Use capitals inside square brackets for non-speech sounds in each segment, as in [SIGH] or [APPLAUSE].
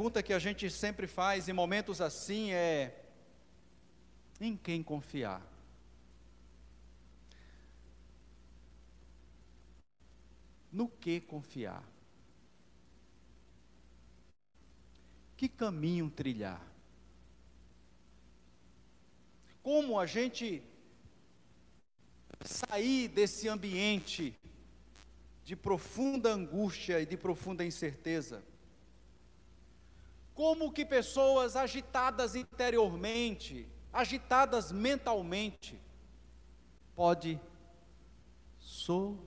pergunta que a gente sempre faz em momentos assim é: em quem confiar? No que confiar? Que caminho trilhar? Como a gente sair desse ambiente de profunda angústia e de profunda incerteza? Como que pessoas agitadas interiormente, agitadas mentalmente, pode sossegar?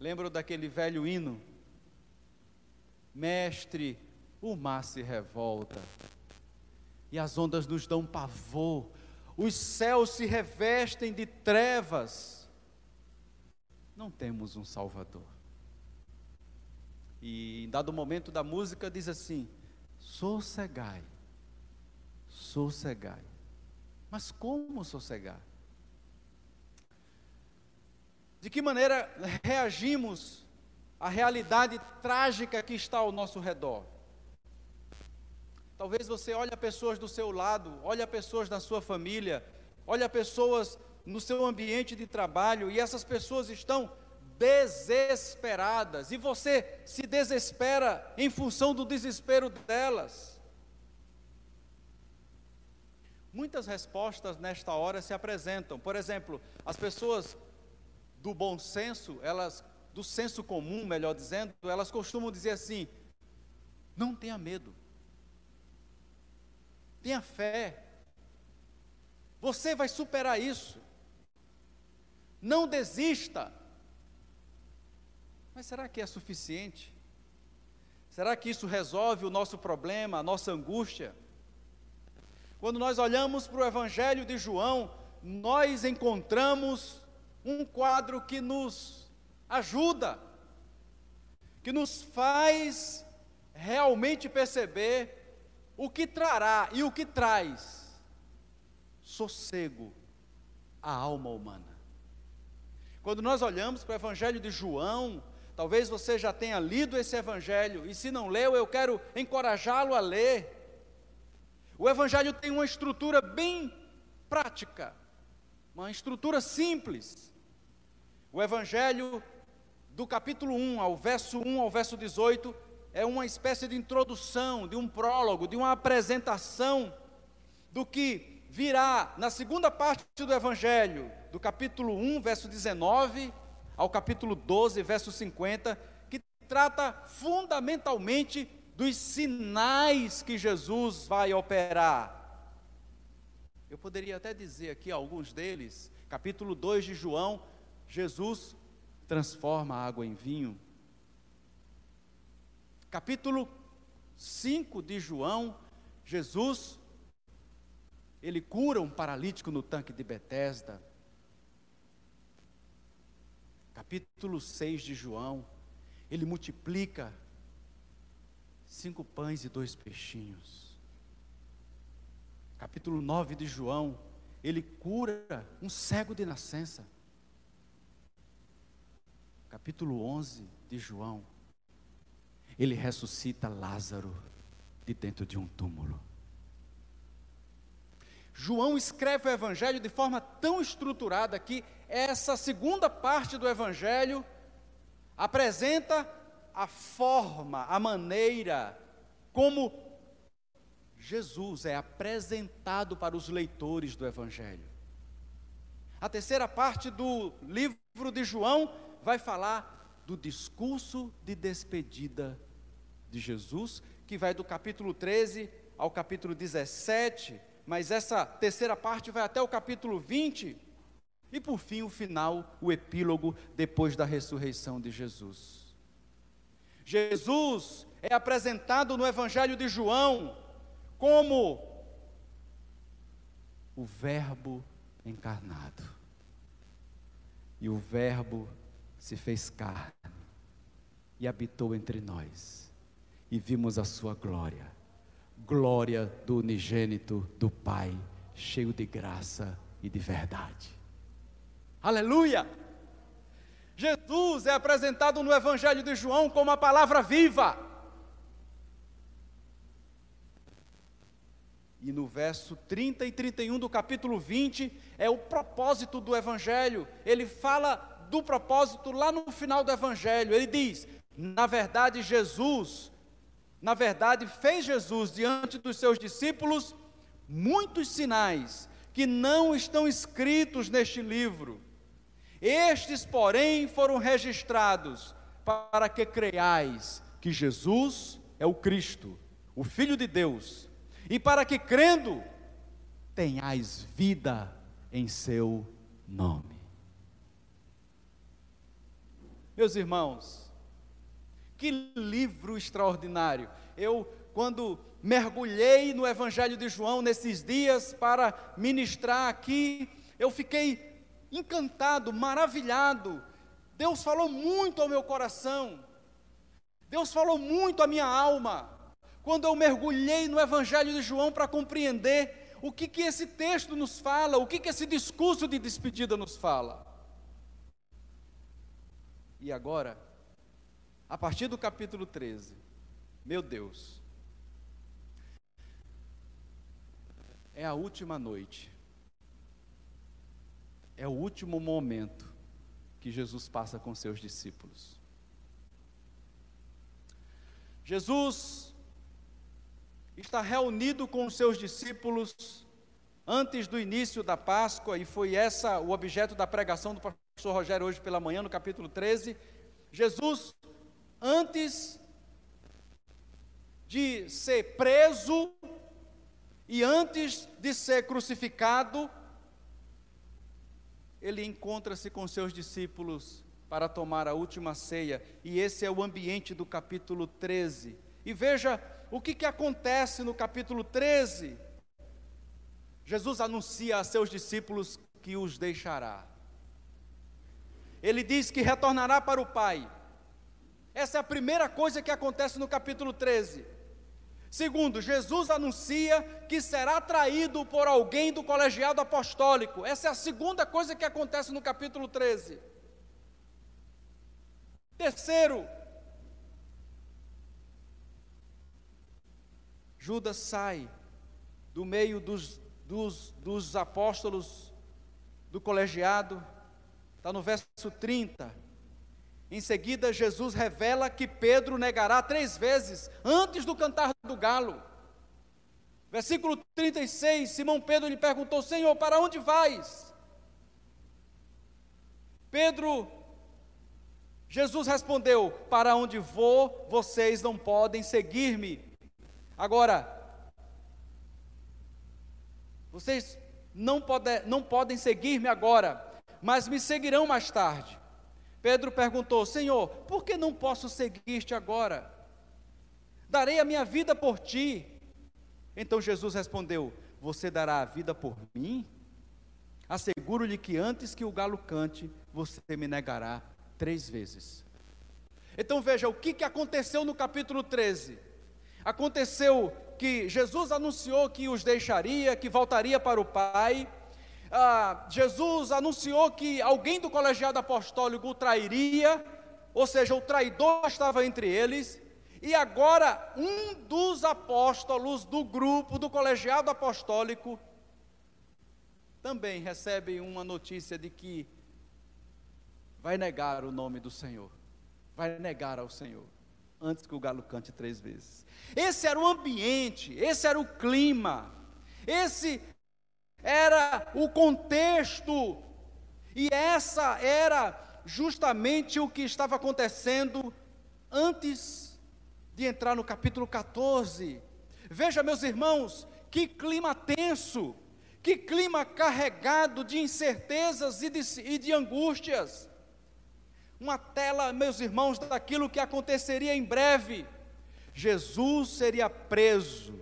Lembro daquele velho hino? Mestre, o mar se revolta e as ondas nos dão pavor, os céus se revestem de trevas. Não temos um Salvador. E em dado momento da música diz assim: sossegai, sossegai. Mas como sossegar? De que maneira reagimos à realidade trágica que está ao nosso redor? Talvez você olhe pessoas do seu lado, olhe pessoas da sua família, olhe pessoas no seu ambiente de trabalho e essas pessoas estão desesperadas, e você se desespera em função do desespero delas. Muitas respostas nesta hora se apresentam. Por exemplo, as pessoas do bom senso, elas do senso comum, melhor dizendo, elas costumam dizer assim: não tenha medo. Tenha fé. Você vai superar isso. Não desista. Mas será que é suficiente? Será que isso resolve o nosso problema, a nossa angústia? Quando nós olhamos para o Evangelho de João, nós encontramos um quadro que nos ajuda, que nos faz realmente perceber o que trará e o que traz sossego à alma humana. Quando nós olhamos para o Evangelho de João, Talvez você já tenha lido esse evangelho, e se não leu, eu quero encorajá-lo a ler. O evangelho tem uma estrutura bem prática, uma estrutura simples. O evangelho do capítulo 1 ao verso 1 ao verso 18 é uma espécie de introdução, de um prólogo, de uma apresentação do que virá na segunda parte do evangelho, do capítulo 1, verso 19 ao capítulo 12, verso 50, que trata fundamentalmente dos sinais que Jesus vai operar. Eu poderia até dizer aqui alguns deles, capítulo 2 de João, Jesus transforma a água em vinho. Capítulo 5 de João, Jesus ele cura um paralítico no tanque de Betesda capítulo 6 de João, ele multiplica cinco pães e dois peixinhos. Capítulo 9 de João, ele cura um cego de nascença. Capítulo 11 de João, ele ressuscita Lázaro de dentro de um túmulo. João escreve o Evangelho de forma tão estruturada que essa segunda parte do Evangelho apresenta a forma, a maneira como Jesus é apresentado para os leitores do Evangelho. A terceira parte do livro de João vai falar do discurso de despedida de Jesus, que vai do capítulo 13 ao capítulo 17, mas essa terceira parte vai até o capítulo 20 e por fim, o final, o epílogo, depois da ressurreição de Jesus. Jesus é apresentado no Evangelho de João como o Verbo encarnado. E o Verbo se fez carne e habitou entre nós, e vimos a sua glória glória do unigênito do Pai, cheio de graça e de verdade. Aleluia! Jesus é apresentado no Evangelho de João como a palavra viva. E no verso 30 e 31 do capítulo 20 é o propósito do Evangelho. Ele fala do propósito lá no final do Evangelho. Ele diz: na verdade, Jesus, na verdade, fez Jesus diante dos seus discípulos muitos sinais que não estão escritos neste livro. Estes, porém, foram registrados para que creiais que Jesus é o Cristo, o Filho de Deus, e para que crendo tenhais vida em seu nome. Meus irmãos, que livro extraordinário. Eu, quando mergulhei no Evangelho de João nesses dias para ministrar aqui, eu fiquei encantado, maravilhado. Deus falou muito ao meu coração. Deus falou muito à minha alma. Quando eu mergulhei no Evangelho de João para compreender o que, que esse texto nos fala, o que, que esse discurso de despedida nos fala. E agora, a partir do capítulo 13, meu Deus, é a última noite, é o último momento que Jesus passa com seus discípulos. Jesus está reunido com os seus discípulos antes do início da Páscoa, e foi essa o objeto da pregação do pastor Rogério hoje pela manhã, no capítulo 13. Jesus, antes de ser preso, e antes de ser crucificado, ele encontra-se com seus discípulos para tomar a última ceia, e esse é o ambiente do capítulo 13. E veja o que, que acontece no capítulo 13. Jesus anuncia a seus discípulos que os deixará. Ele diz que retornará para o Pai. Essa é a primeira coisa que acontece no capítulo 13. Segundo, Jesus anuncia que será traído por alguém do colegiado apostólico. Essa é a segunda coisa que acontece no capítulo 13. Terceiro, Judas sai do meio dos, dos, dos apóstolos do colegiado, está no verso 30 em seguida, Jesus revela que Pedro negará três vezes antes do cantar do galo. Versículo 36, Simão Pedro lhe perguntou: Senhor, para onde vais? Pedro, Jesus respondeu: Para onde vou, vocês não podem seguir-me. Agora, vocês não, pode, não podem seguir-me agora, mas me seguirão mais tarde. Pedro perguntou: Senhor, por que não posso seguir-te agora? Darei a minha vida por ti. Então Jesus respondeu: Você dará a vida por mim? Asseguro-lhe que antes que o galo cante, você me negará três vezes. Então veja o que, que aconteceu no capítulo 13. Aconteceu que Jesus anunciou que os deixaria, que voltaria para o Pai, ah, Jesus anunciou que alguém do colegiado apostólico o trairia, ou seja, o traidor estava entre eles, e agora um dos apóstolos do grupo do colegiado apostólico também recebe uma notícia de que vai negar o nome do Senhor, vai negar ao Senhor, antes que o galo cante três vezes. Esse era o ambiente, esse era o clima, esse era o contexto, e essa era justamente o que estava acontecendo antes de entrar no capítulo 14. Veja, meus irmãos, que clima tenso, que clima carregado de incertezas e de, e de angústias. Uma tela, meus irmãos, daquilo que aconteceria em breve. Jesus seria preso,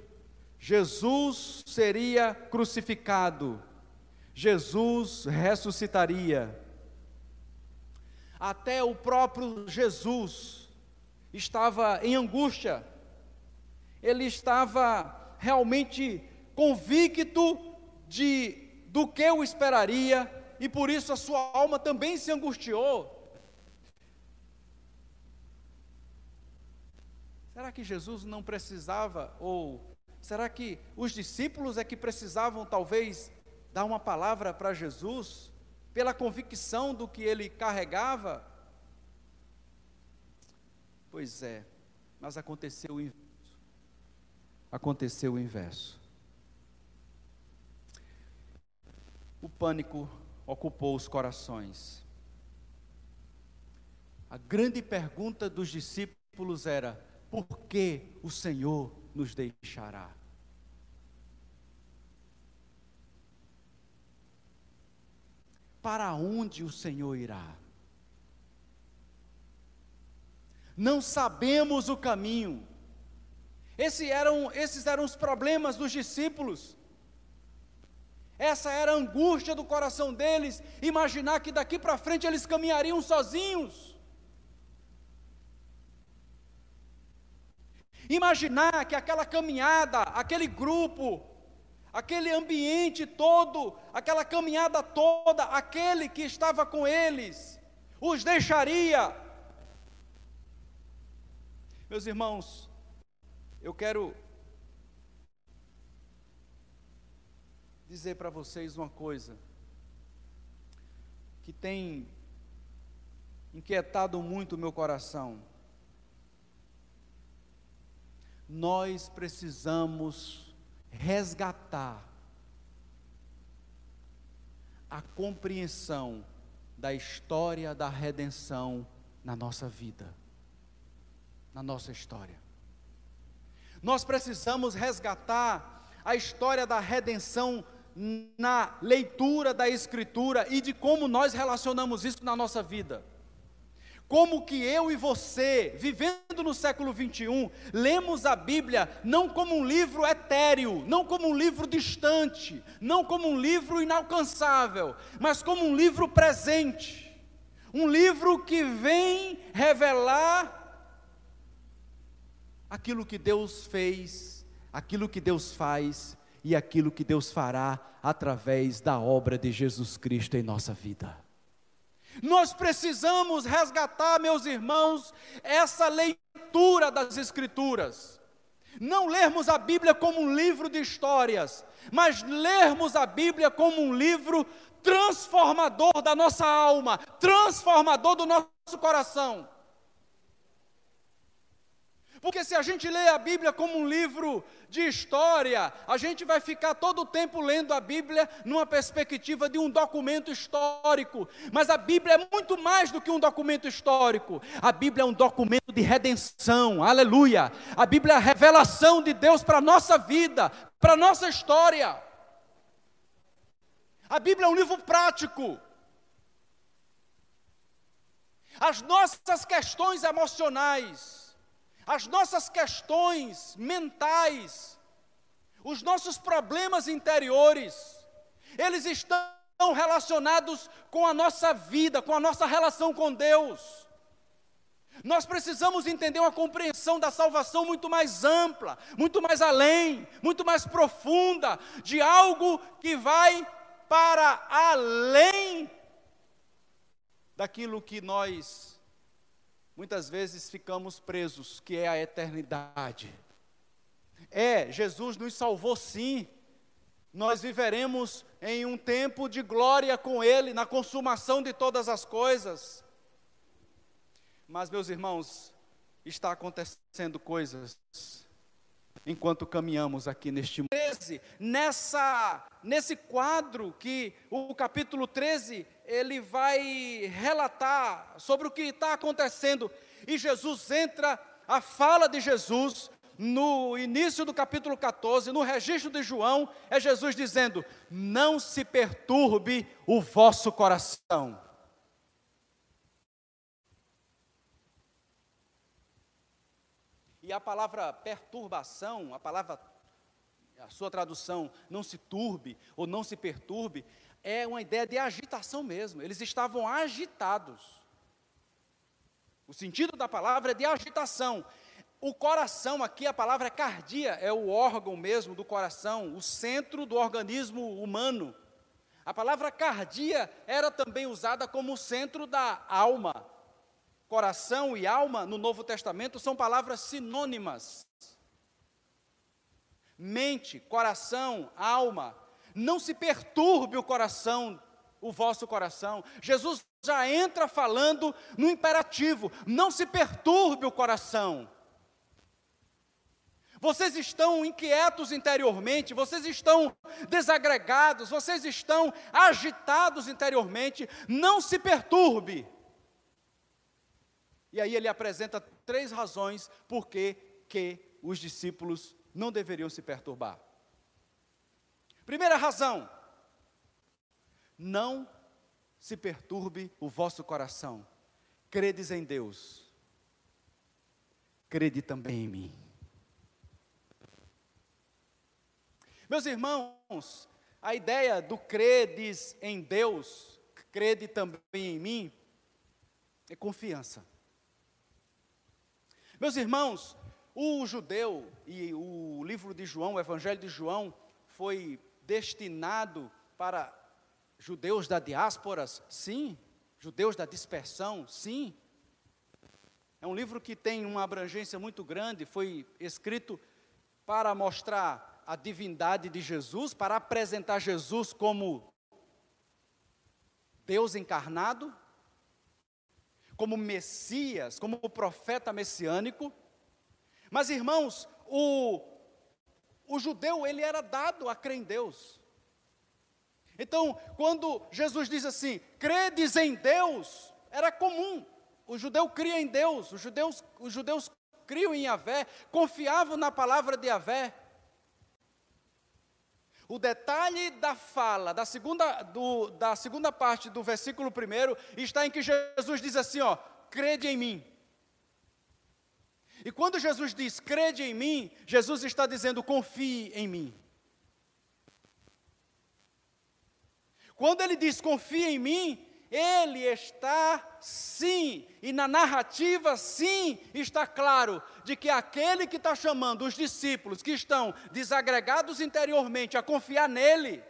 Jesus seria crucificado, Jesus ressuscitaria. Até o próprio Jesus estava em angústia, ele estava realmente convicto de do que o esperaria e por isso a sua alma também se angustiou. Será que Jesus não precisava ou será que os discípulos é que precisavam, talvez, dar uma palavra para Jesus, pela convicção do que ele carregava? Pois é, mas aconteceu o inverso. Aconteceu o inverso. O pânico ocupou os corações. A grande pergunta dos discípulos era: por que o Senhor nos deixará? Para onde o Senhor irá? Não sabemos o caminho. Esse eram, esses eram os problemas dos discípulos. Essa era a angústia do coração deles, imaginar que daqui para frente eles caminhariam sozinhos. Imaginar que aquela caminhada, aquele grupo, aquele ambiente todo, aquela caminhada toda, aquele que estava com eles, os deixaria. Meus irmãos, eu quero dizer para vocês uma coisa que tem inquietado muito o meu coração. Nós precisamos resgatar a compreensão da história da redenção na nossa vida, na nossa história. Nós precisamos resgatar a história da redenção na leitura da Escritura e de como nós relacionamos isso na nossa vida. Como que eu e você, vivendo no século 21, lemos a Bíblia não como um livro etéreo, não como um livro distante, não como um livro inalcançável, mas como um livro presente. Um livro que vem revelar aquilo que Deus fez, aquilo que Deus faz e aquilo que Deus fará através da obra de Jesus Cristo em nossa vida. Nós precisamos resgatar, meus irmãos, essa leitura das Escrituras. Não lermos a Bíblia como um livro de histórias, mas lermos a Bíblia como um livro transformador da nossa alma, transformador do nosso coração. Porque se a gente lê a Bíblia como um livro de história, a gente vai ficar todo o tempo lendo a Bíblia numa perspectiva de um documento histórico. Mas a Bíblia é muito mais do que um documento histórico. A Bíblia é um documento de redenção. Aleluia! A Bíblia é a revelação de Deus para a nossa vida, para a nossa história. A Bíblia é um livro prático. As nossas questões emocionais, as nossas questões mentais, os nossos problemas interiores, eles estão relacionados com a nossa vida, com a nossa relação com Deus. Nós precisamos entender uma compreensão da salvação muito mais ampla, muito mais além, muito mais profunda, de algo que vai para além daquilo que nós muitas vezes ficamos presos, que é a eternidade. É, Jesus nos salvou sim. Nós viveremos em um tempo de glória com Ele, na consumação de todas as coisas. Mas, meus irmãos, está acontecendo coisas enquanto caminhamos aqui neste mundo. 13, nessa, nesse quadro que o capítulo 13 ele vai relatar sobre o que está acontecendo e Jesus entra, a fala de Jesus no início do capítulo 14, no registro de João, é Jesus dizendo: Não se perturbe o vosso coração. E a palavra perturbação, a palavra, a sua tradução, não se turbe ou não se perturbe, é uma ideia de agitação mesmo. Eles estavam agitados. O sentido da palavra é de agitação. O coração aqui, a palavra cardia, é o órgão mesmo do coração, o centro do organismo humano. A palavra cardia era também usada como centro da alma. coração e alma no Novo Testamento são palavras sinônimas. Mente, coração, alma. Não se perturbe o coração, o vosso coração. Jesus já entra falando no imperativo: não se perturbe o coração. Vocês estão inquietos interiormente, vocês estão desagregados, vocês estão agitados interiormente, não se perturbe. E aí ele apresenta três razões por que os discípulos não deveriam se perturbar. Primeira razão: não se perturbe o vosso coração. Credes em Deus, crede também em mim. Meus irmãos, a ideia do credes em Deus, crede também em mim, é confiança. Meus irmãos, o judeu e o livro de João, o Evangelho de João, foi destinado para judeus da diáspora? Sim. Judeus da dispersão? Sim. É um livro que tem uma abrangência muito grande, foi escrito para mostrar a divindade de Jesus, para apresentar Jesus como Deus encarnado, como Messias, como profeta messiânico. Mas, irmãos, o, o judeu, ele era dado a crer em Deus. Então, quando Jesus diz assim, credes em Deus, era comum. O judeu cria em Deus, os judeus, os judeus criam em Yahvé, confiavam na palavra de Yahvé. O detalhe da fala, da segunda, do, da segunda parte do versículo primeiro, está em que Jesus diz assim: ó, crede em mim. E quando Jesus diz crede em mim, Jesus está dizendo confie em mim. Quando ele diz confie em mim, ele está sim, e na narrativa sim, está claro de que aquele que está chamando os discípulos que estão desagregados interiormente a confiar nele,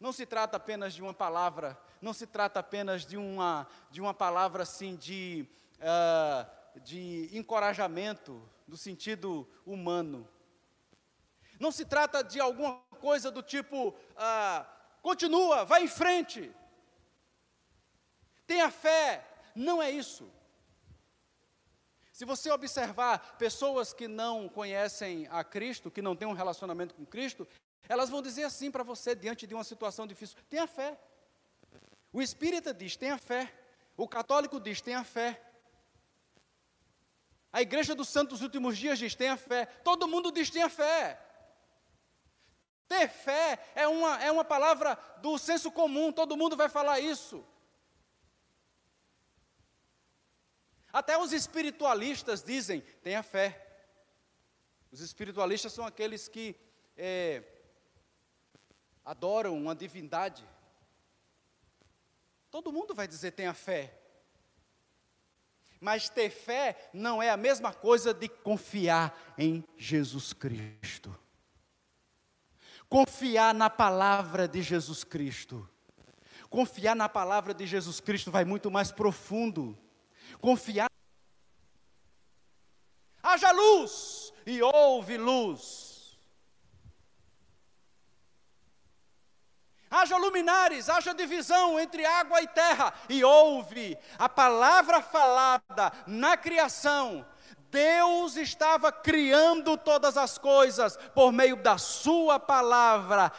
não se trata apenas de uma palavra, não se trata apenas de uma, de uma palavra assim de, uh, de encorajamento, no sentido humano. Não se trata de alguma coisa do tipo. Uh, Continua, vai em frente. Tenha fé. Não é isso. Se você observar pessoas que não conhecem a Cristo, que não têm um relacionamento com Cristo, elas vão dizer assim para você diante de uma situação difícil: tenha fé. O espírita diz: tenha fé. O católico diz: tenha fé. A igreja dos santos dos últimos dias diz: tenha fé. Todo mundo diz: tenha fé. Ter fé é uma, é uma palavra do senso comum, todo mundo vai falar isso. Até os espiritualistas dizem: tenha fé. Os espiritualistas são aqueles que é, adoram uma divindade. Todo mundo vai dizer: tenha fé. Mas ter fé não é a mesma coisa de confiar em Jesus Cristo. Confiar na palavra de Jesus Cristo. Confiar na palavra de Jesus Cristo vai muito mais profundo. Confiar. Haja luz e houve luz. Haja luminares, haja divisão entre água e terra, e houve a palavra falada na criação Deus estava criando todas as coisas por meio da Sua palavra.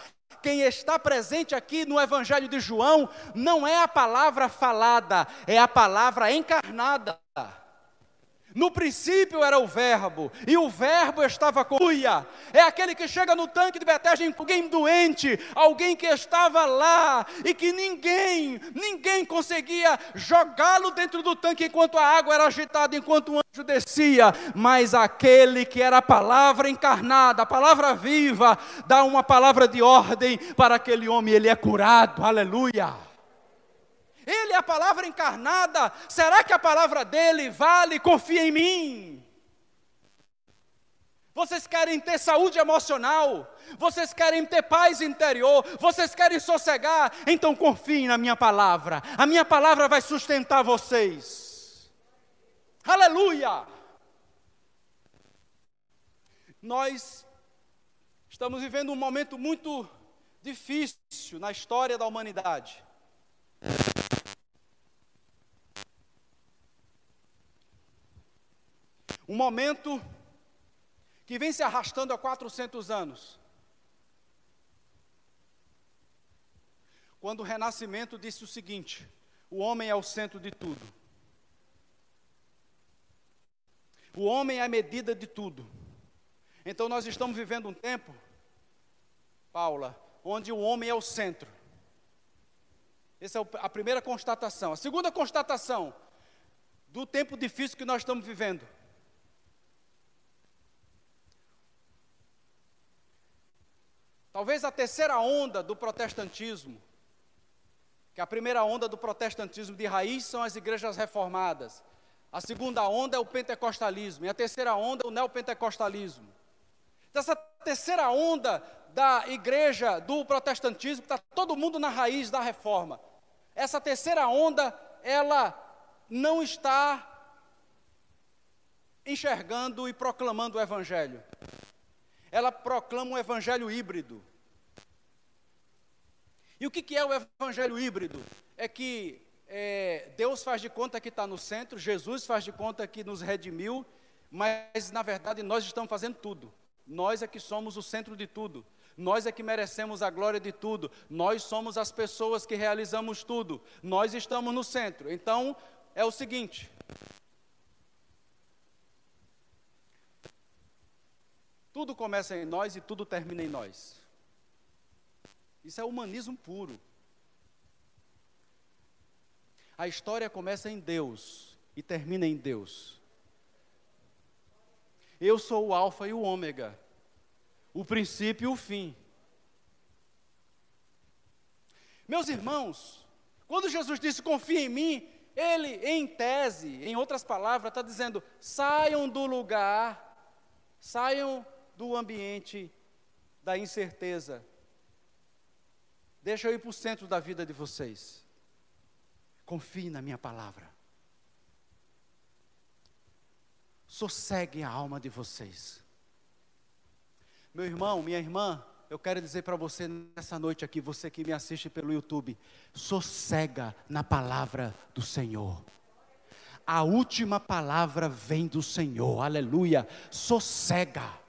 Quem está presente aqui no Evangelho de João não é a palavra falada, é a palavra encarnada. No princípio era o verbo, e o verbo estava com Uia. É aquele que chega no tanque de Betesda alguém doente, alguém que estava lá e que ninguém, ninguém conseguia jogá-lo dentro do tanque enquanto a água era agitada, enquanto um anjo descia, mas aquele que era a palavra encarnada, a palavra viva, dá uma palavra de ordem para aquele homem, ele é curado. Aleluia. Ele é a palavra encarnada. Será que a palavra dele vale? Confia em mim. Vocês querem ter saúde emocional, vocês querem ter paz interior, vocês querem sossegar, então confiem na minha palavra, a minha palavra vai sustentar vocês. Aleluia! Nós estamos vivendo um momento muito difícil na história da humanidade. Um momento que vem se arrastando há 400 anos. Quando o Renascimento disse o seguinte: o homem é o centro de tudo. O homem é a medida de tudo. Então nós estamos vivendo um tempo, Paula, onde o homem é o centro. Essa é a primeira constatação. A segunda constatação do tempo difícil que nós estamos vivendo. Talvez a terceira onda do protestantismo, que a primeira onda do protestantismo de raiz são as igrejas reformadas. A segunda onda é o pentecostalismo. E a terceira onda é o neopentecostalismo. Então, essa terceira onda da igreja, do protestantismo, está todo mundo na raiz da reforma. Essa terceira onda, ela não está enxergando e proclamando o evangelho. Ela proclama um evangelho híbrido. E o que, é o evangelho híbrido? É que é, Deus faz de conta que está no centro, Jesus faz de conta que nos redimiu, mas na verdade nós estamos fazendo tudo. Nós é que somos o centro de tudo. Nós é que merecemos a glória de tudo. Nós somos as pessoas que realizamos tudo. Nós estamos no centro. Então, é o seguinte: tudo começa em nós e tudo termina em nós. Isso é humanismo puro. A história começa em Deus e termina em Deus. Eu sou o Alfa e o Ômega, o princípio e o fim. Meus irmãos, quando Jesus disse confia em mim, ele, em tese, em outras palavras, está dizendo: saiam do lugar, saiam do ambiente da incerteza, Deixa eu ir para o centro da vida de vocês. Confie na minha palavra. Sosseguem a alma de vocês. Meu irmão, minha irmã, eu quero dizer para você nessa noite aqui, você que me assiste pelo YouTube, sossega na palavra do Senhor. A última palavra vem do Senhor, aleluia. Sossega.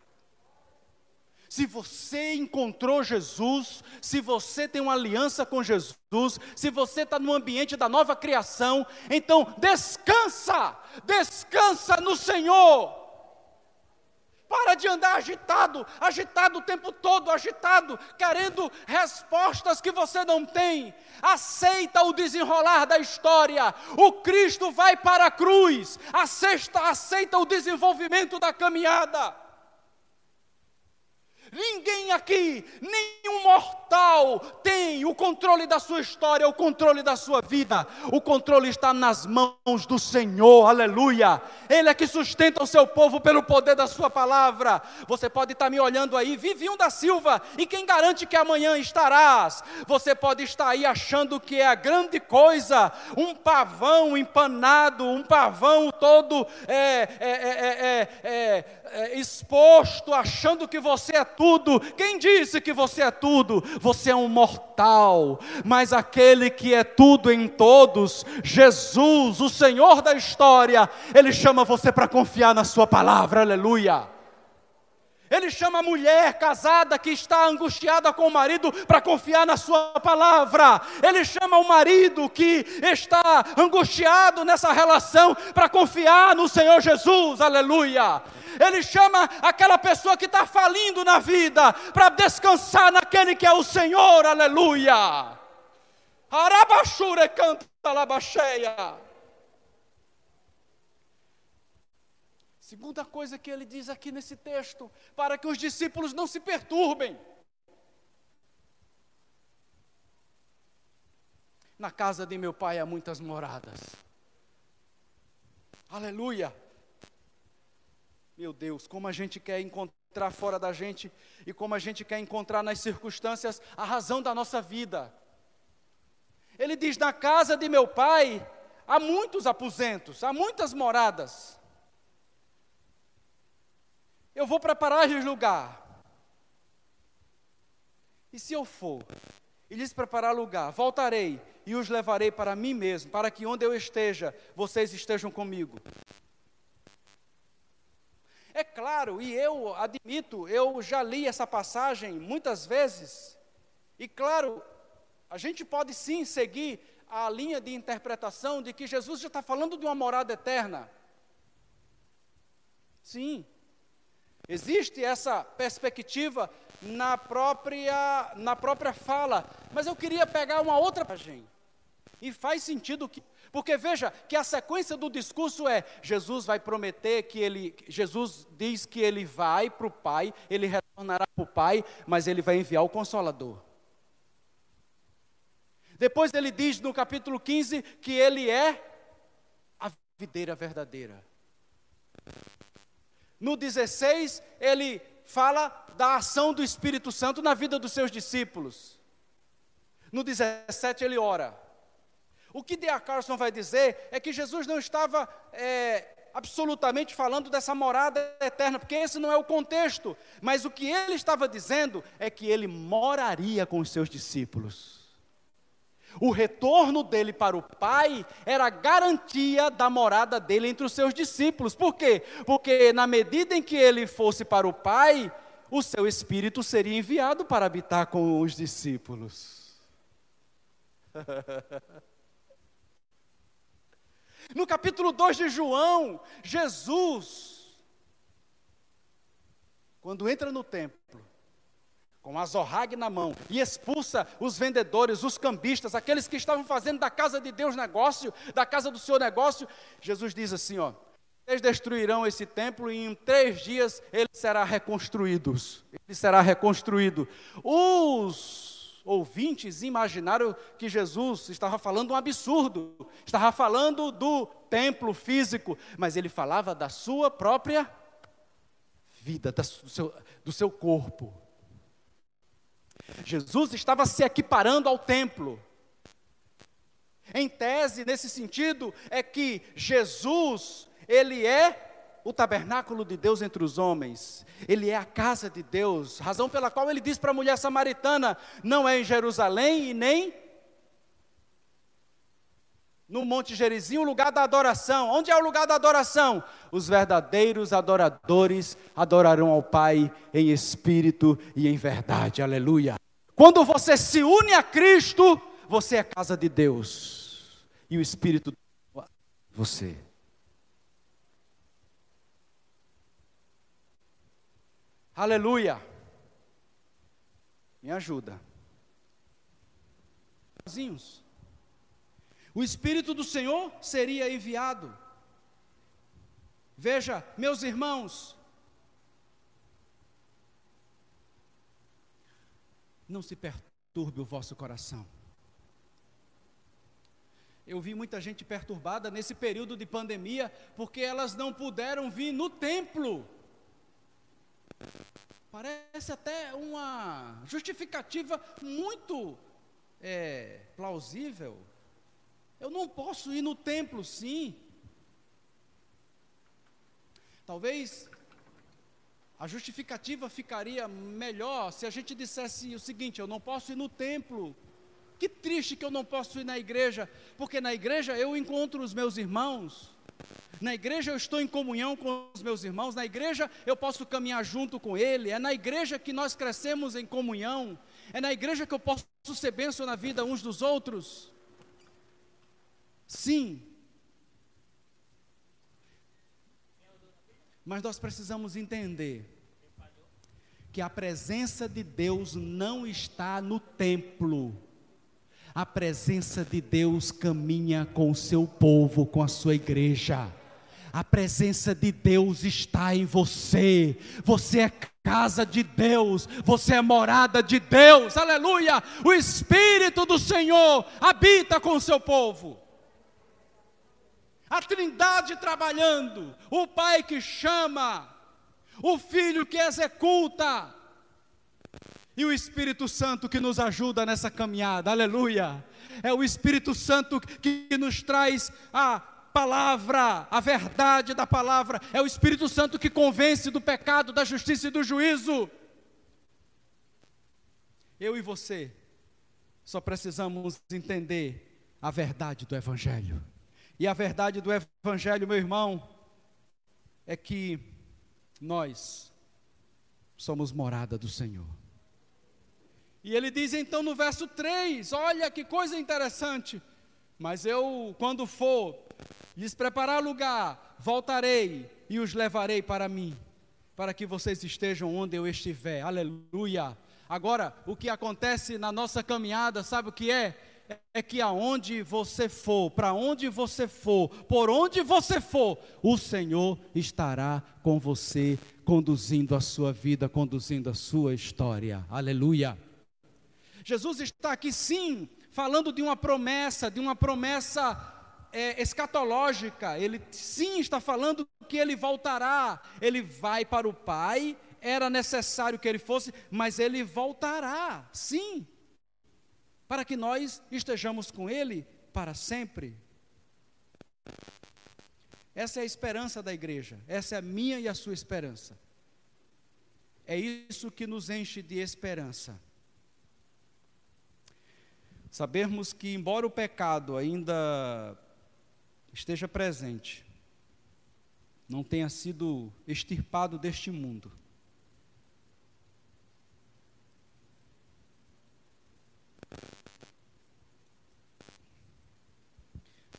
Se você encontrou Jesus, se você tem uma aliança com Jesus, se você está no ambiente da nova criação, então descansa, descansa no Senhor. Para de andar agitado, agitado o tempo todo, agitado, querendo respostas que você não tem. Aceita o desenrolar da história. O Cristo vai para a cruz. Aceita, aceita o desenvolvimento da caminhada. Ninguém aqui, nenhum mortal tem o controle da sua história, o controle da sua vida. O controle está nas mãos do Senhor, aleluia. Ele é que sustenta o seu povo pelo poder da sua palavra. Você pode estar me olhando aí, Vivinho da Silva, e quem garante que amanhã estarás? Você pode estar aí achando que é a grande coisa, um pavão empanado, um pavão todo é, é, é, é, exposto, achando que você é tudo. Quem disse que você é tudo? Você é um mortal, mas aquele que é tudo em todos, Jesus, o Senhor da história, Ele chama você para confiar na Sua palavra, aleluia. Ele chama a mulher casada que está angustiada com o marido para confiar na sua palavra. Ele chama o marido que está angustiado nessa relação para confiar no Senhor Jesus. Aleluia. Ele chama aquela pessoa que está falindo na vida para descansar naquele que é o Senhor. Aleluia. Arabashure canta labacheia. Segunda coisa que ele diz aqui nesse texto, para que os discípulos não se perturbem. Na casa de meu pai há muitas moradas. Aleluia. Meu Deus, como a gente quer encontrar fora da gente e como a gente quer encontrar nas circunstâncias a razão da nossa vida. Ele diz: Na casa de meu pai há muitos aposentos, há muitas moradas. Eu vou preparar-lhes lugar. E se eu for e lhes preparar lugar, voltarei e os levarei para mim mesmo, para que onde eu esteja, vocês estejam comigo. É claro, e eu admito, eu já li essa passagem muitas vezes, e claro, a gente pode sim seguir a linha de interpretação de que Jesus já está falando de uma morada eterna. Sim, existe essa perspectiva na própria, na própria fala, mas eu queria pegar uma outra página. E faz sentido que porque veja que a sequência do discurso é: Jesus vai prometer que ele, Jesus diz que ele vai para o Pai, ele retornará para o Pai, mas ele vai enviar o Consolador. Depois ele diz no capítulo 15 que ele é a videira verdadeira. No 16, ele fala da ação do Espírito Santo na vida dos seus discípulos. No 17, ele ora. O que D.A. Carson vai dizer é que Jesus não estava é, absolutamente falando dessa morada eterna, porque esse não é o contexto, mas o que ele estava dizendo é que ele moraria com os seus discípulos. O retorno dele para o Pai era a garantia da morada dele entre os seus discípulos. Por quê? Porque na medida em que ele fosse para o Pai, o seu espírito seria enviado para habitar com os discípulos. [LAUGHS] No capítulo 2 de João, Jesus, quando entra no templo, com a zorrague na mão, e expulsa os vendedores, os cambistas, aqueles que estavam fazendo da casa de Deus negócio, da casa do Senhor negócio, Jesus diz assim: ó, eles destruirão esse templo e em três dias ele será reconstruído. Ele será reconstruído. Os ouvintes imaginaram que Jesus estava falando um absurdo, estava falando do templo físico, mas ele falava da sua própria vida, do seu, do seu corpo. Jesus estava se equiparando ao templo. Em tese, nesse sentido, é que Jesus, ele é o tabernáculo de Deus entre os homens, ele é a casa de Deus, razão pela qual ele diz para a mulher samaritana: não é em Jerusalém e nem no Monte Gerizim, o lugar da adoração. Onde é o lugar da adoração? Os verdadeiros adoradores adorarão ao Pai em espírito e em verdade. Aleluia. Quando você se une a Cristo, você é casa de Deus. E o Espírito você. Aleluia. Me ajuda. Sozinhos. O Espírito do Senhor seria enviado. Veja, meus irmãos, não se perturbe o vosso coração. Eu vi muita gente perturbada nesse período de pandemia, porque elas não puderam vir no templo. Parece até uma justificativa muito é, plausível. Eu não posso ir no templo, sim. Talvez a justificativa ficaria melhor se a gente dissesse o seguinte: eu não posso ir no templo. Que triste que eu não posso ir na igreja, porque na igreja eu encontro os meus irmãos. Na igreja eu estou em comunhão com os meus irmãos, na igreja eu posso caminhar junto com ele, é na igreja que nós crescemos em comunhão, é na igreja que eu posso ser bênção na vida uns dos outros. Sim. Mas nós precisamos entender que a presença de Deus não está no templo. A presença de Deus caminha com o seu povo, com a sua igreja. A presença de Deus está em você. Você é casa de Deus, você é morada de Deus. Aleluia! O Espírito do Senhor habita com o seu povo. A Trindade trabalhando, o Pai que chama, o Filho que executa e o Espírito Santo que nos ajuda nessa caminhada, aleluia. É o Espírito Santo que nos traz a palavra, a verdade da palavra, é o Espírito Santo que convence do pecado, da justiça e do juízo. Eu e você só precisamos entender a verdade do Evangelho. E a verdade do Evangelho, meu irmão, é que nós somos morada do Senhor. E ele diz então no verso 3: olha que coisa interessante. Mas eu, quando for lhes preparar lugar, voltarei e os levarei para mim, para que vocês estejam onde eu estiver. Aleluia. Agora, o que acontece na nossa caminhada, sabe o que é? É que aonde você for, para onde você for, por onde você for, o Senhor estará com você, conduzindo a sua vida, conduzindo a sua história. Aleluia. Jesus está aqui sim, falando de uma promessa, de uma promessa é, escatológica. Ele sim está falando que ele voltará, ele vai para o Pai era necessário que ele fosse, mas ele voltará, sim, para que nós estejamos com ele para sempre. Essa é a esperança da igreja, essa é a minha e a sua esperança. É isso que nos enche de esperança. Sabermos que, embora o pecado ainda esteja presente, não tenha sido extirpado deste mundo,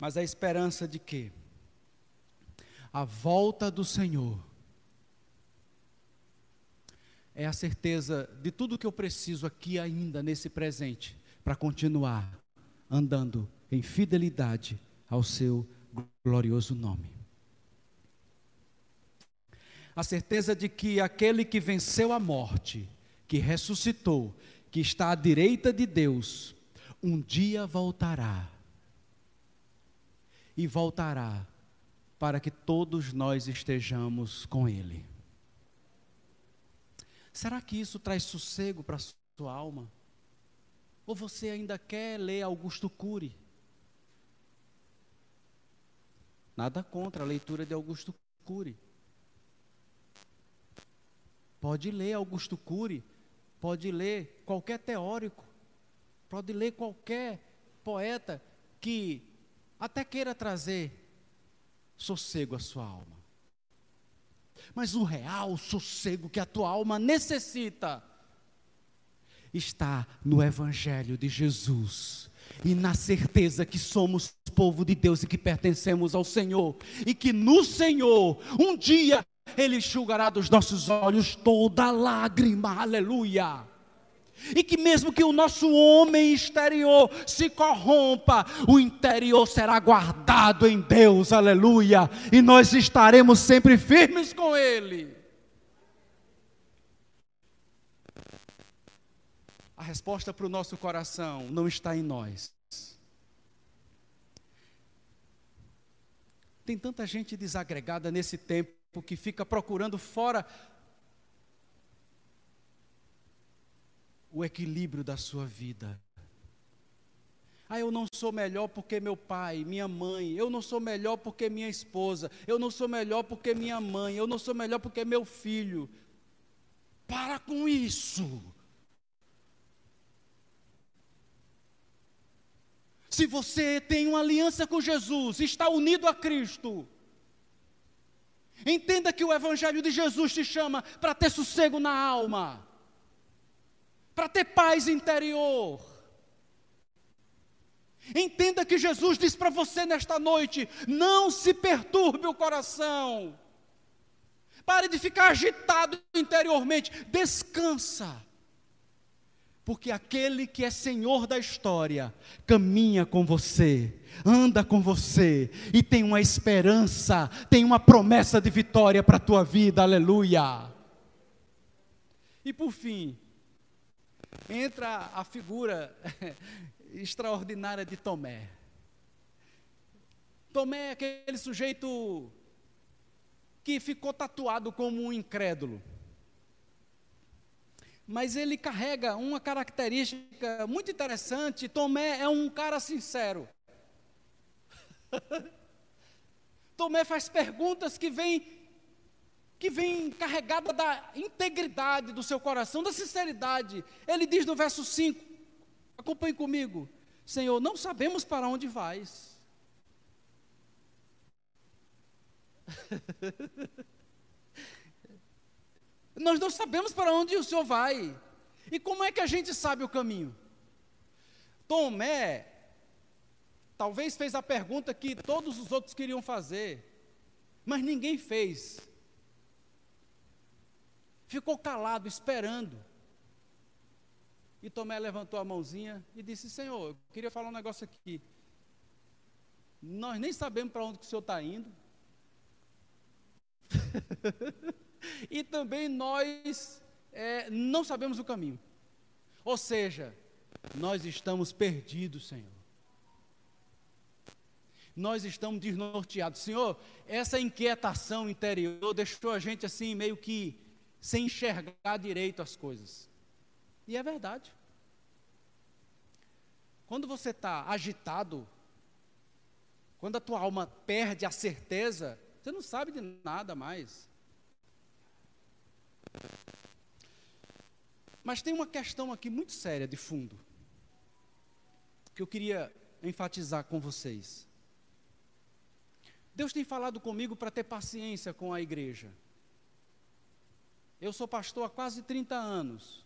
mas a esperança de que a volta do Senhor é a certeza de tudo que eu preciso aqui ainda nesse presente para continuar andando em fidelidade ao seu glorioso nome. A certeza de que aquele que venceu a morte, que ressuscitou, que está à direita de Deus, um dia voltará e voltará para que todos nós estejamos com Ele. Será que isso traz sossego para a sua alma? Ou você ainda quer ler Augusto Cury? Nada contra a leitura de Augusto Cury. Pode ler Augusto Cury, pode ler qualquer teórico, pode ler qualquer poeta que até queira trazer sossego à sua alma. Mas o real sossego que a tua alma necessita está no Evangelho de Jesus e na certeza que somos povo de Deus e que pertencemos ao Senhor e que no Senhor um dia Ele enxugará dos nossos olhos toda lágrima, aleluia e que mesmo que o nosso homem exterior se corrompa, o interior será guardado em Deus, aleluia, e nós estaremos sempre firmes com Ele. A resposta para o nosso coração não está em nós. Tem tanta gente desagregada nesse tempo que fica procurando fora o equilíbrio da sua vida. Ah, eu não sou melhor porque meu pai, minha mãe, eu não sou melhor porque minha esposa, eu não sou melhor porque minha mãe, eu não sou melhor porque meu filho. Para com isso. Se você tem uma aliança com Jesus, está unido a Cristo, entenda que o Evangelho de Jesus te chama para ter sossego na alma para ter paz interior. Entenda que Jesus diz para você nesta noite: não se perturbe o coração. Pare de ficar agitado interiormente, descansa. Porque aquele que é Senhor da história caminha com você, anda com você e tem uma esperança, tem uma promessa de vitória para a tua vida, aleluia. E por fim, entra a figura [LAUGHS] extraordinária de Tomé. Tomé é aquele sujeito que ficou tatuado como um incrédulo. Mas ele carrega uma característica muito interessante. Tomé é um cara sincero. [LAUGHS] Tomé faz perguntas que vêm que vem carregada da integridade do seu coração, da sinceridade. Ele diz no verso 5: acompanhe comigo, Senhor, não sabemos para onde vais. [LAUGHS] Nós não sabemos para onde o Senhor vai. E como é que a gente sabe o caminho? Tomé, talvez fez a pergunta que todos os outros queriam fazer, mas ninguém fez. Ficou calado, esperando. E Tomé levantou a mãozinha e disse: Senhor, eu queria falar um negócio aqui. Nós nem sabemos para onde o Senhor está indo. [LAUGHS] e também nós é, não sabemos o caminho. Ou seja, nós estamos perdidos, Senhor. Nós estamos desnorteados. Senhor, essa inquietação interior deixou a gente assim, meio que sem enxergar direito as coisas. E é verdade. Quando você está agitado, quando a tua alma perde a certeza, você não sabe de nada mais. Mas tem uma questão aqui muito séria de fundo, que eu queria enfatizar com vocês. Deus tem falado comigo para ter paciência com a igreja. Eu sou pastor há quase 30 anos.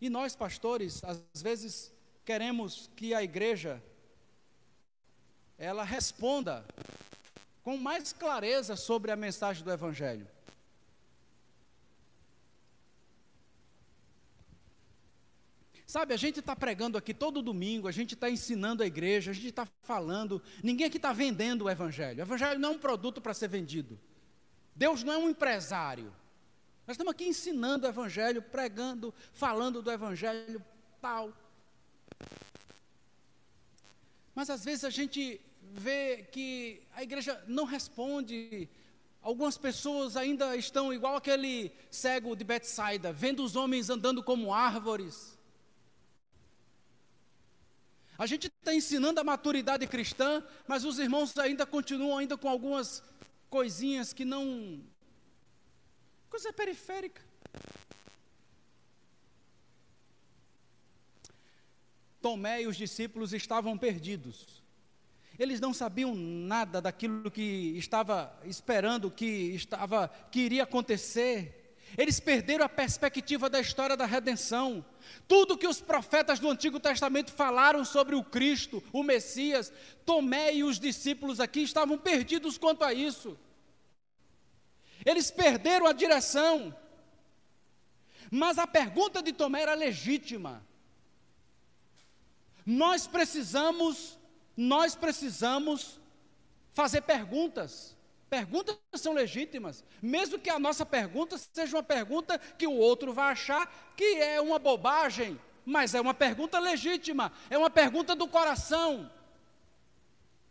E nós, pastores, às vezes queremos que a igreja ela responda com mais clareza sobre a mensagem do evangelho. Sabe, a gente está pregando aqui todo domingo, a gente está ensinando a igreja, a gente está falando, ninguém aqui está vendendo o Evangelho. O Evangelho não é um produto para ser vendido. Deus não é um empresário. Nós estamos aqui ensinando o Evangelho, pregando, falando do Evangelho, tal. Mas às vezes a gente vê que a igreja não responde. Algumas pessoas ainda estão igual aquele cego de Betsaida, vendo os homens andando como árvores. A gente está ensinando a maturidade cristã, mas os irmãos ainda continuam ainda com algumas coisinhas que não. coisa periférica. Tomé e os discípulos estavam perdidos. Eles não sabiam nada daquilo que estava esperando, que estava que iria acontecer. Eles perderam a perspectiva da história da redenção. Tudo que os profetas do Antigo Testamento falaram sobre o Cristo, o Messias, Tomé e os discípulos aqui estavam perdidos quanto a isso. Eles perderam a direção. Mas a pergunta de Tomé era legítima. Nós precisamos, nós precisamos fazer perguntas. Perguntas são legítimas, mesmo que a nossa pergunta seja uma pergunta que o outro vai achar que é uma bobagem, mas é uma pergunta legítima, é uma pergunta do coração.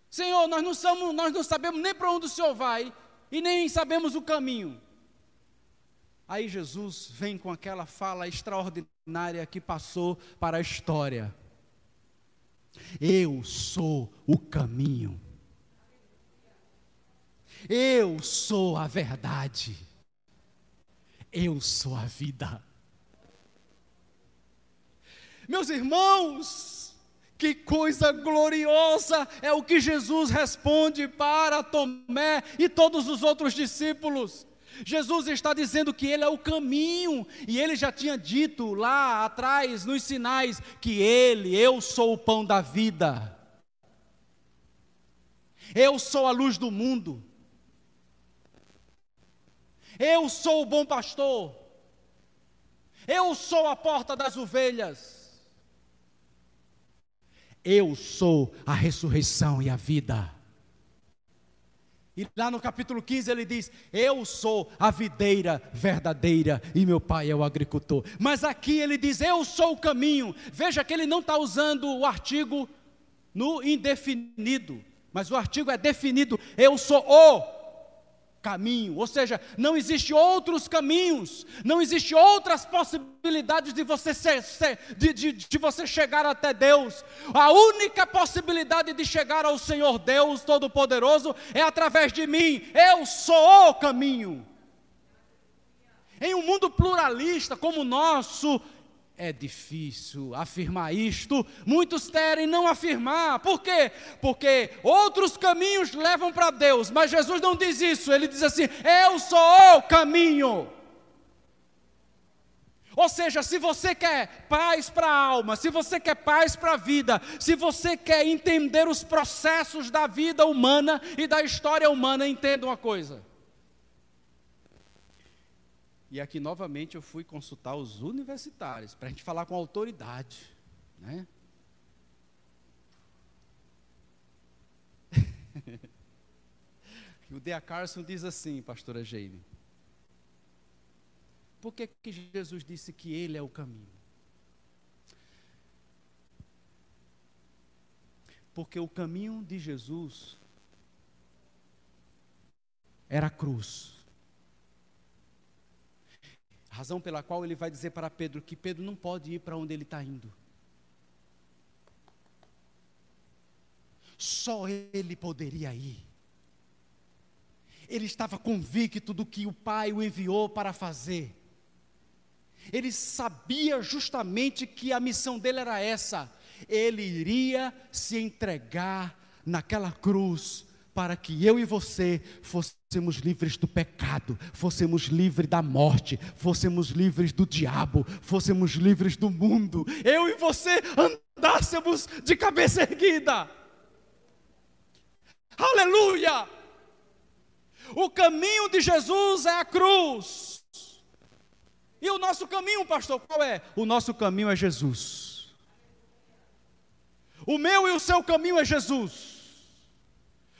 Senhor, nós não, somos, nós não sabemos nem para onde o Senhor vai e nem sabemos o caminho. Aí Jesus vem com aquela fala extraordinária que passou para a história. Eu sou o caminho. Eu sou a verdade. Eu sou a vida. Meus irmãos, que coisa gloriosa é o que Jesus responde para Tomé e todos os outros discípulos. Jesus está dizendo que Ele é o caminho, e Ele já tinha dito lá atrás, nos sinais, que Ele, eu sou o pão da vida, eu sou a luz do mundo. Eu sou o bom pastor. Eu sou a porta das ovelhas. Eu sou a ressurreição e a vida. E lá no capítulo 15 ele diz: Eu sou a videira verdadeira e meu pai é o agricultor. Mas aqui ele diz: Eu sou o caminho. Veja que ele não está usando o artigo no indefinido, mas o artigo é definido: Eu sou o caminho, ou seja, não existe outros caminhos, não existe outras possibilidades de você ser, ser de, de, de você chegar até Deus. A única possibilidade de chegar ao Senhor Deus Todo-Poderoso é através de mim. Eu sou o caminho. Em um mundo pluralista como o nosso, é difícil afirmar isto. Muitos querem não afirmar. Por quê? Porque outros caminhos levam para Deus, mas Jesus não diz isso. Ele diz assim: Eu sou o caminho. Ou seja, se você quer paz para a alma, se você quer paz para a vida, se você quer entender os processos da vida humana e da história humana, entenda uma coisa. E aqui novamente eu fui consultar os universitários para a gente falar com autoridade, né? [LAUGHS] o Dea Carson diz assim, pastora Jane. Por que, que Jesus disse que Ele é o caminho? Porque o caminho de Jesus era a cruz. Razão pela qual ele vai dizer para Pedro que Pedro não pode ir para onde ele está indo. Só ele poderia ir. Ele estava convicto do que o Pai o enviou para fazer. Ele sabia justamente que a missão dele era essa. Ele iria se entregar naquela cruz para que eu e você fôssemos livres do pecado, fôssemos livres da morte, fôssemos livres do diabo, fôssemos livres do mundo, eu e você andássemos de cabeça erguida. Aleluia! O caminho de Jesus é a cruz. E o nosso caminho, pastor, qual é? O nosso caminho é Jesus. O meu e o seu caminho é Jesus.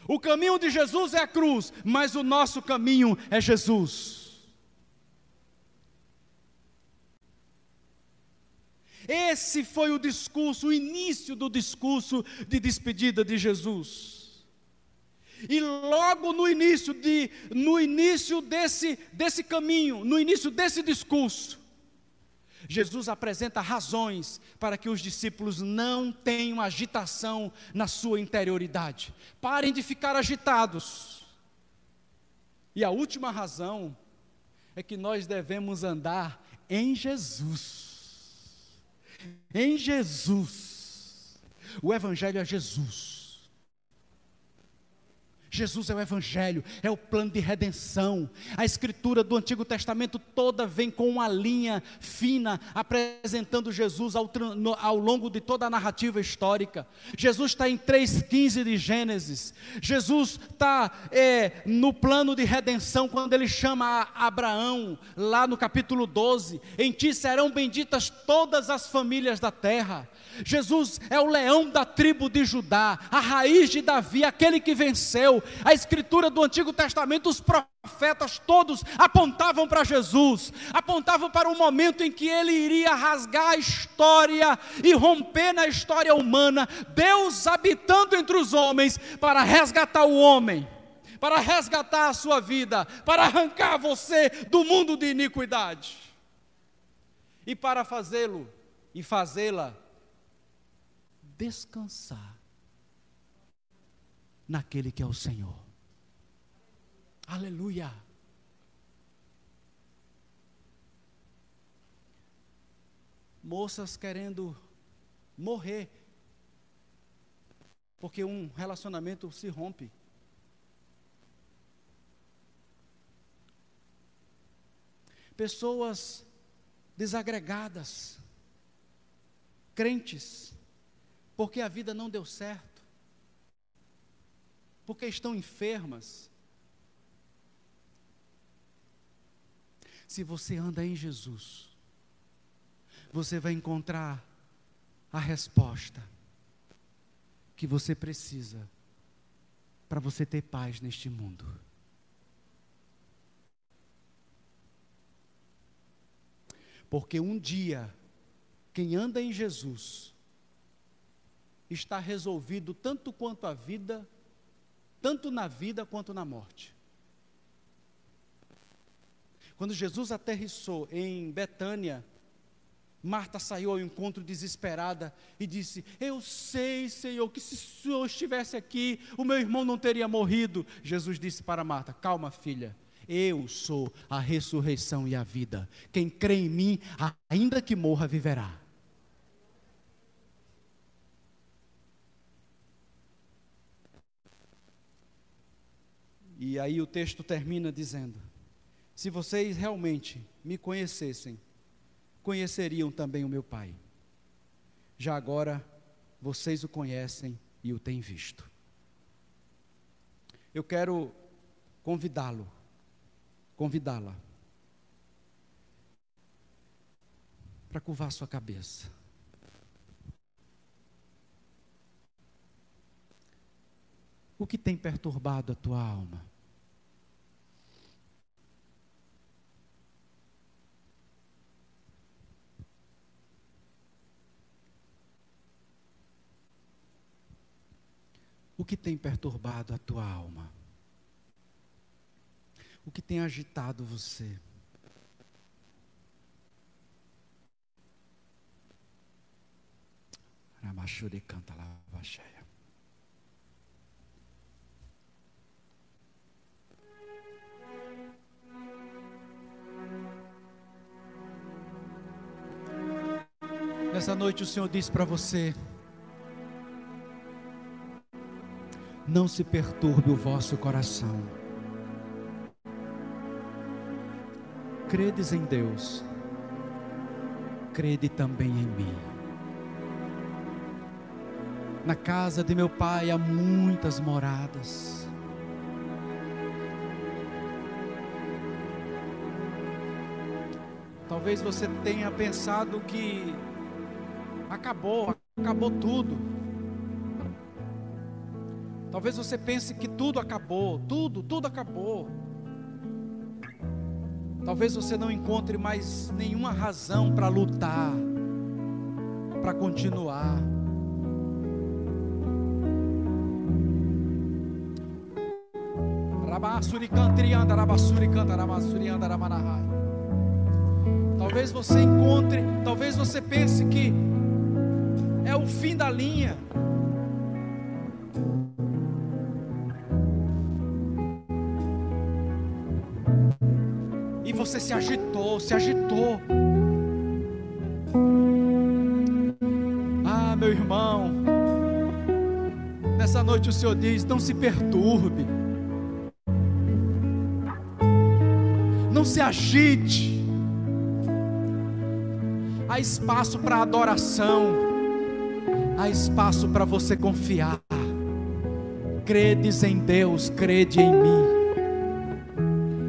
O caminho de Jesus é a cruz, mas o nosso caminho é Jesus. Esse foi o discurso, o início do discurso de despedida de Jesus. E logo no início de no início desse desse caminho, no início desse discurso, Jesus apresenta razões para que os discípulos não tenham agitação na sua interioridade. Parem de ficar agitados. E a última razão é que nós devemos andar em Jesus. Em Jesus. O Evangelho é Jesus. Jesus é o Evangelho, é o plano de redenção. A escritura do Antigo Testamento toda vem com uma linha fina, apresentando Jesus ao, ao longo de toda a narrativa histórica. Jesus está em 3,15 de Gênesis. Jesus está é, no plano de redenção, quando ele chama Abraão, lá no capítulo 12: Em ti serão benditas todas as famílias da terra. Jesus é o leão da tribo de Judá, a raiz de Davi, aquele que venceu. A escritura do Antigo Testamento, os profetas todos apontavam para Jesus, apontavam para o momento em que ele iria rasgar a história e romper na história humana, Deus habitando entre os homens para resgatar o homem. Para resgatar a sua vida, para arrancar você do mundo de iniquidade, e para fazê-lo e fazê-la descansar naquele que é o Senhor. Aleluia. Moças querendo morrer, porque um relacionamento se rompe. Pessoas desagregadas, crentes, porque a vida não deu certo, porque estão enfermas. Se você anda em Jesus, você vai encontrar a resposta que você precisa para você ter paz neste mundo. Porque um dia, quem anda em Jesus, está resolvido tanto quanto a vida, tanto na vida quanto na morte. Quando Jesus aterrissou em Betânia, Marta saiu ao encontro desesperada e disse: Eu sei, Senhor, que se o Senhor estivesse aqui, o meu irmão não teria morrido. Jesus disse para Marta: Calma, filha, eu sou a ressurreição e a vida. Quem crê em mim, ainda que morra, viverá. E aí o texto termina dizendo: Se vocês realmente me conhecessem, conheceriam também o meu Pai. Já agora vocês o conhecem e o têm visto. Eu quero convidá-lo, convidá-la, para curvar sua cabeça. O que tem perturbado a tua alma? O que tem perturbado a tua alma? O que tem agitado você? Ramachuri canta lá, cheia. Nessa noite o Senhor diz para você: não se perturbe o vosso coração. Credes em Deus, crede também em mim. Na casa de meu pai há muitas moradas. Talvez você tenha pensado que acabou, acabou tudo. Talvez você pense que tudo acabou, tudo, tudo acabou. Talvez você não encontre mais nenhuma razão para lutar, para continuar. Talvez você encontre, talvez você pense que é o fim da linha. Se agitou, se agitou. Ah, meu irmão, nessa noite o Senhor diz: não se perturbe, não se agite. Há espaço para adoração, há espaço para você confiar. Credes em Deus, crede em mim.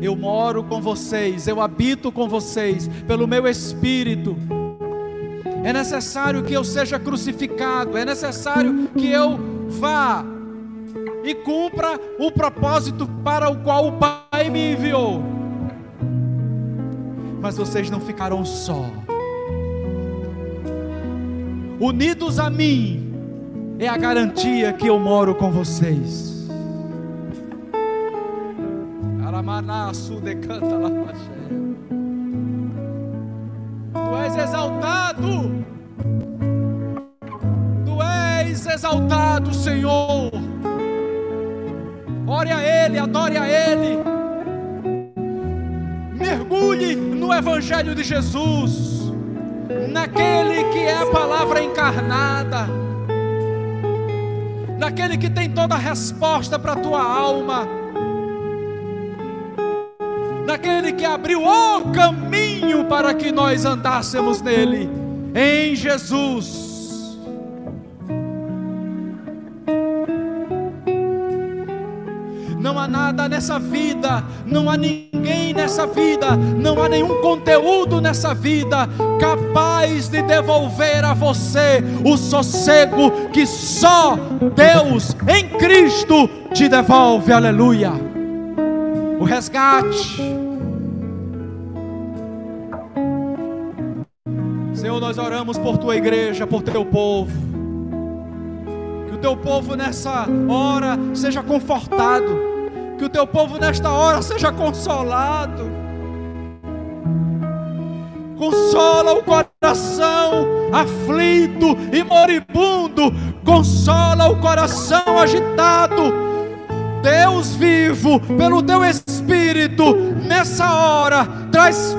Eu moro com vocês, eu habito com vocês, pelo meu espírito. É necessário que eu seja crucificado, é necessário que eu vá e cumpra o propósito para o qual o Pai me enviou. Mas vocês não ficarão só. Unidos a mim é a garantia que eu moro com vocês. Decanta lá Tu és exaltado. Tu és exaltado, Senhor. Ore a Ele, adore a Ele. Mergulhe no Evangelho de Jesus, naquele que é a palavra encarnada, naquele que tem toda a resposta para a tua alma daquele que abriu o caminho para que nós andássemos nele, em Jesus. Não há nada nessa vida, não há ninguém nessa vida, não há nenhum conteúdo nessa vida capaz de devolver a você o sossego que só Deus em Cristo te devolve. Aleluia. O resgate Senhor, nós oramos por tua igreja, por teu povo. Que o teu povo nessa hora seja confortado. Que o teu povo nesta hora seja consolado. consola o coração aflito e moribundo, consola o coração agitado. Deus vivo, pelo teu Espírito, nessa hora, traz